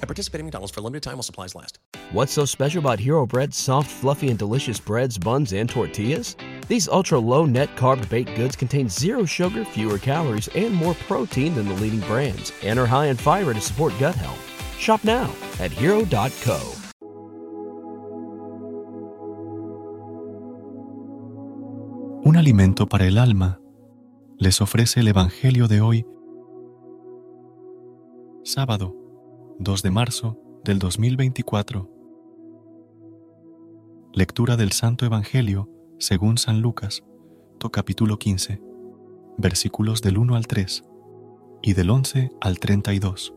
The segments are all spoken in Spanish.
At participating McDonald's for a limited time while supplies last. What's so special about Hero Bread's soft, fluffy, and delicious breads, buns, and tortillas? These ultra low net carb baked goods contain zero sugar, fewer calories, and more protein than the leading brands, and are high in fiber to support gut health. Shop now at hero.co. Un alimento para el alma les ofrece el Evangelio de hoy, sábado 2 de marzo del 2024. Lectura del Santo Evangelio según San Lucas, capítulo 15, versículos del 1 al 3 y del 11 al 32.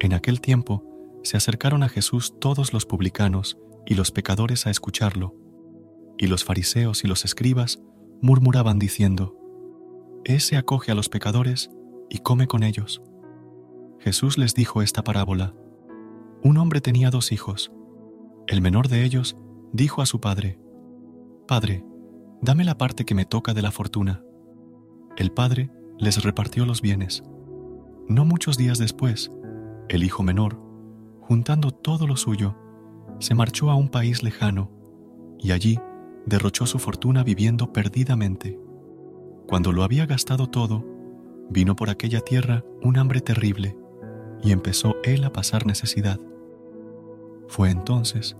En aquel tiempo se acercaron a Jesús todos los publicanos y los pecadores a escucharlo, y los fariseos y los escribas murmuraban diciendo, Ese acoge a los pecadores y come con ellos. Jesús les dijo esta parábola. Un hombre tenía dos hijos. El menor de ellos dijo a su padre, Padre, dame la parte que me toca de la fortuna. El padre les repartió los bienes. No muchos días después, el hijo menor, juntando todo lo suyo, se marchó a un país lejano y allí derrochó su fortuna viviendo perdidamente. Cuando lo había gastado todo, vino por aquella tierra un hambre terrible y empezó él a pasar necesidad. Fue entonces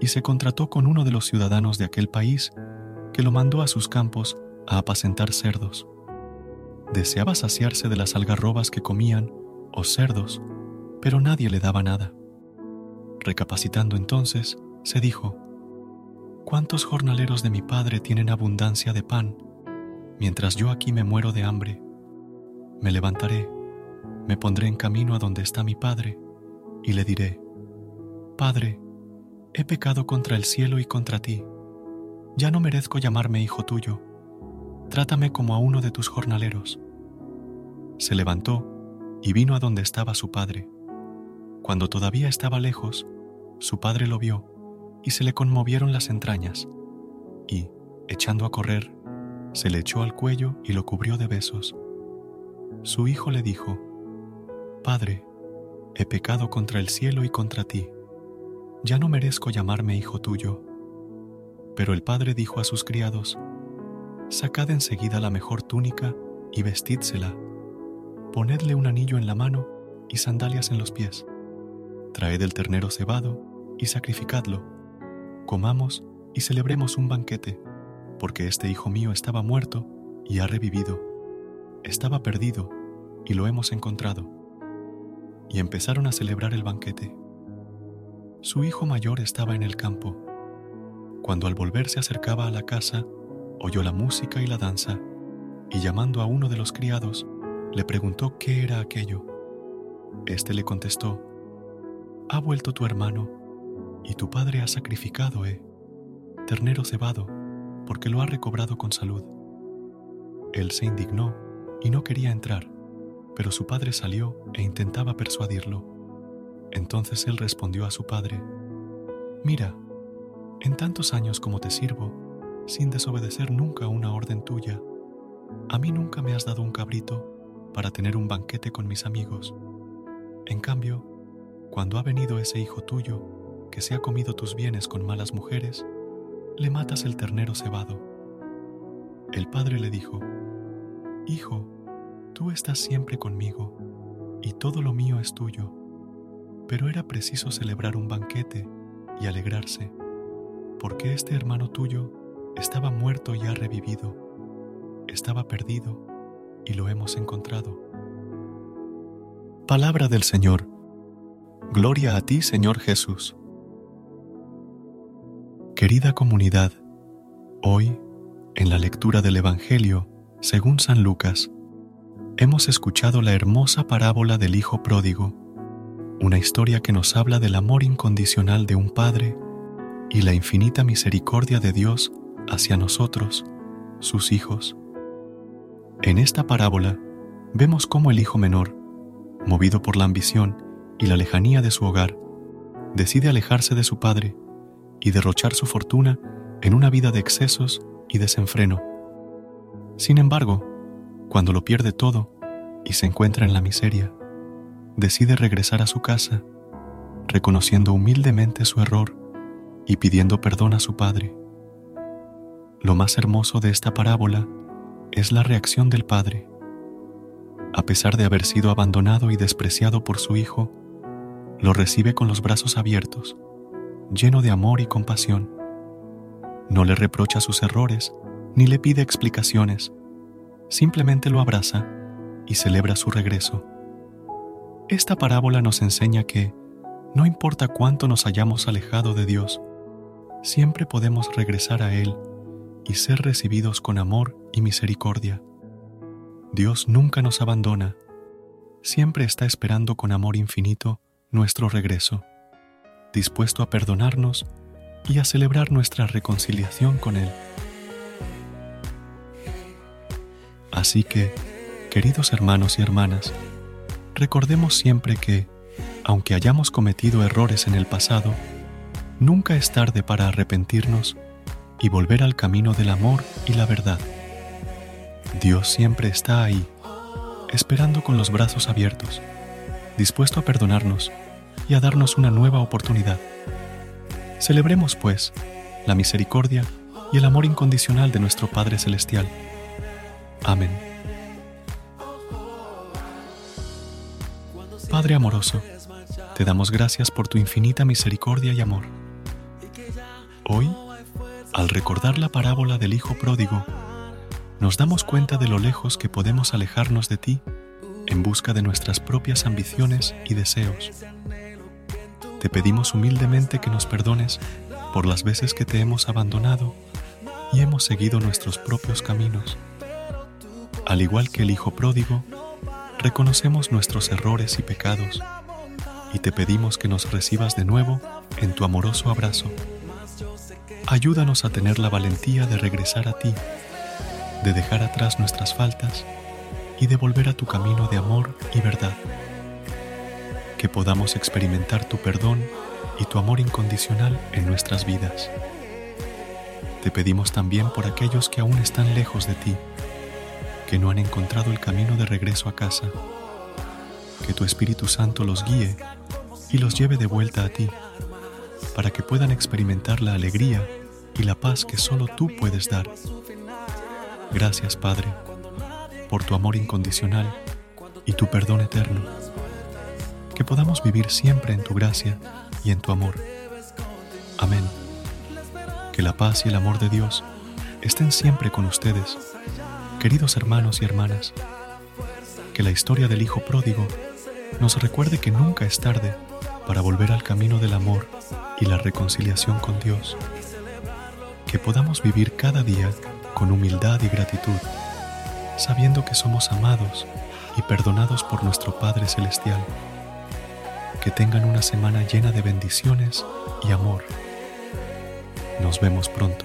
y se contrató con uno de los ciudadanos de aquel país que lo mandó a sus campos a apacentar cerdos. Deseaba saciarse de las algarrobas que comían, o cerdos, pero nadie le daba nada. Recapacitando entonces, se dijo, ¿Cuántos jornaleros de mi padre tienen abundancia de pan, mientras yo aquí me muero de hambre? Me levantaré, me pondré en camino a donde está mi padre, y le diré, Padre, he pecado contra el cielo y contra ti. Ya no merezco llamarme hijo tuyo. Trátame como a uno de tus jornaleros. Se levantó y vino a donde estaba su padre. Cuando todavía estaba lejos, su padre lo vio y se le conmovieron las entrañas, y, echando a correr, se le echó al cuello y lo cubrió de besos. Su hijo le dijo, Padre, he pecado contra el cielo y contra ti ya no merezco llamarme hijo tuyo. Pero el padre dijo a sus criados, Sacad enseguida la mejor túnica y vestídsela. Ponedle un anillo en la mano y sandalias en los pies. Traed el ternero cebado y sacrificadlo. Comamos y celebremos un banquete, porque este hijo mío estaba muerto y ha revivido. Estaba perdido y lo hemos encontrado. Y empezaron a celebrar el banquete. Su hijo mayor estaba en el campo. Cuando al volver se acercaba a la casa, oyó la música y la danza, y llamando a uno de los criados, le preguntó qué era aquello. Este le contestó, Ha vuelto tu hermano, y tu padre ha sacrificado, eh, ternero cebado, porque lo ha recobrado con salud. Él se indignó y no quería entrar, pero su padre salió e intentaba persuadirlo. Entonces él respondió a su padre, Mira, en tantos años como te sirvo, sin desobedecer nunca una orden tuya, a mí nunca me has dado un cabrito para tener un banquete con mis amigos. En cambio, cuando ha venido ese hijo tuyo, que se ha comido tus bienes con malas mujeres, le matas el ternero cebado. El padre le dijo, Hijo, tú estás siempre conmigo, y todo lo mío es tuyo pero era preciso celebrar un banquete y alegrarse, porque este hermano tuyo estaba muerto y ha revivido, estaba perdido y lo hemos encontrado. Palabra del Señor. Gloria a ti, Señor Jesús. Querida comunidad, hoy, en la lectura del Evangelio, según San Lucas, hemos escuchado la hermosa parábola del Hijo Pródigo una historia que nos habla del amor incondicional de un Padre y la infinita misericordia de Dios hacia nosotros, sus hijos. En esta parábola vemos cómo el hijo menor, movido por la ambición y la lejanía de su hogar, decide alejarse de su padre y derrochar su fortuna en una vida de excesos y desenfreno. Sin embargo, cuando lo pierde todo y se encuentra en la miseria, decide regresar a su casa, reconociendo humildemente su error y pidiendo perdón a su padre. Lo más hermoso de esta parábola es la reacción del padre. A pesar de haber sido abandonado y despreciado por su hijo, lo recibe con los brazos abiertos, lleno de amor y compasión. No le reprocha sus errores ni le pide explicaciones, simplemente lo abraza y celebra su regreso. Esta parábola nos enseña que, no importa cuánto nos hayamos alejado de Dios, siempre podemos regresar a Él y ser recibidos con amor y misericordia. Dios nunca nos abandona, siempre está esperando con amor infinito nuestro regreso, dispuesto a perdonarnos y a celebrar nuestra reconciliación con Él. Así que, queridos hermanos y hermanas, recordemos siempre que, aunque hayamos cometido errores en el pasado, nunca es tarde para arrepentirnos y volver al camino del amor y la verdad. Dios siempre está ahí, esperando con los brazos abiertos, dispuesto a perdonarnos y a darnos una nueva oportunidad. Celebremos, pues, la misericordia y el amor incondicional de nuestro Padre Celestial. Amén. Padre amoroso, te damos gracias por tu infinita misericordia y amor. Hoy, al recordar la parábola del Hijo Pródigo, nos damos cuenta de lo lejos que podemos alejarnos de ti en busca de nuestras propias ambiciones y deseos. Te pedimos humildemente que nos perdones por las veces que te hemos abandonado y hemos seguido nuestros propios caminos. Al igual que el Hijo Pródigo, reconocemos nuestros errores y pecados y te pedimos que nos recibas de nuevo en tu amoroso abrazo. Ayúdanos a tener la valentía de regresar a ti, de dejar atrás nuestras faltas y de volver a tu camino de amor y verdad. Que podamos experimentar tu perdón y tu amor incondicional en nuestras vidas. Te pedimos también por aquellos que aún están lejos de ti que no han encontrado el camino de regreso a casa. Que tu Espíritu Santo los guíe y los lleve de vuelta a ti, para que puedan experimentar la alegría y la paz que solo tú puedes dar. Gracias, Padre, por tu amor incondicional y tu perdón eterno. Que podamos vivir siempre en tu gracia y en tu amor. Amén. Que la paz y el amor de Dios estén siempre con ustedes Queridos hermanos y hermanas, que la historia del Hijo Pródigo nos recuerde que nunca es tarde para volver al camino del amor y la reconciliación con Dios. Que podamos vivir cada día con humildad y gratitud, sabiendo que somos amados y perdonados por nuestro Padre Celestial. Que tengan una semana llena de bendiciones y amor. Nos vemos pronto.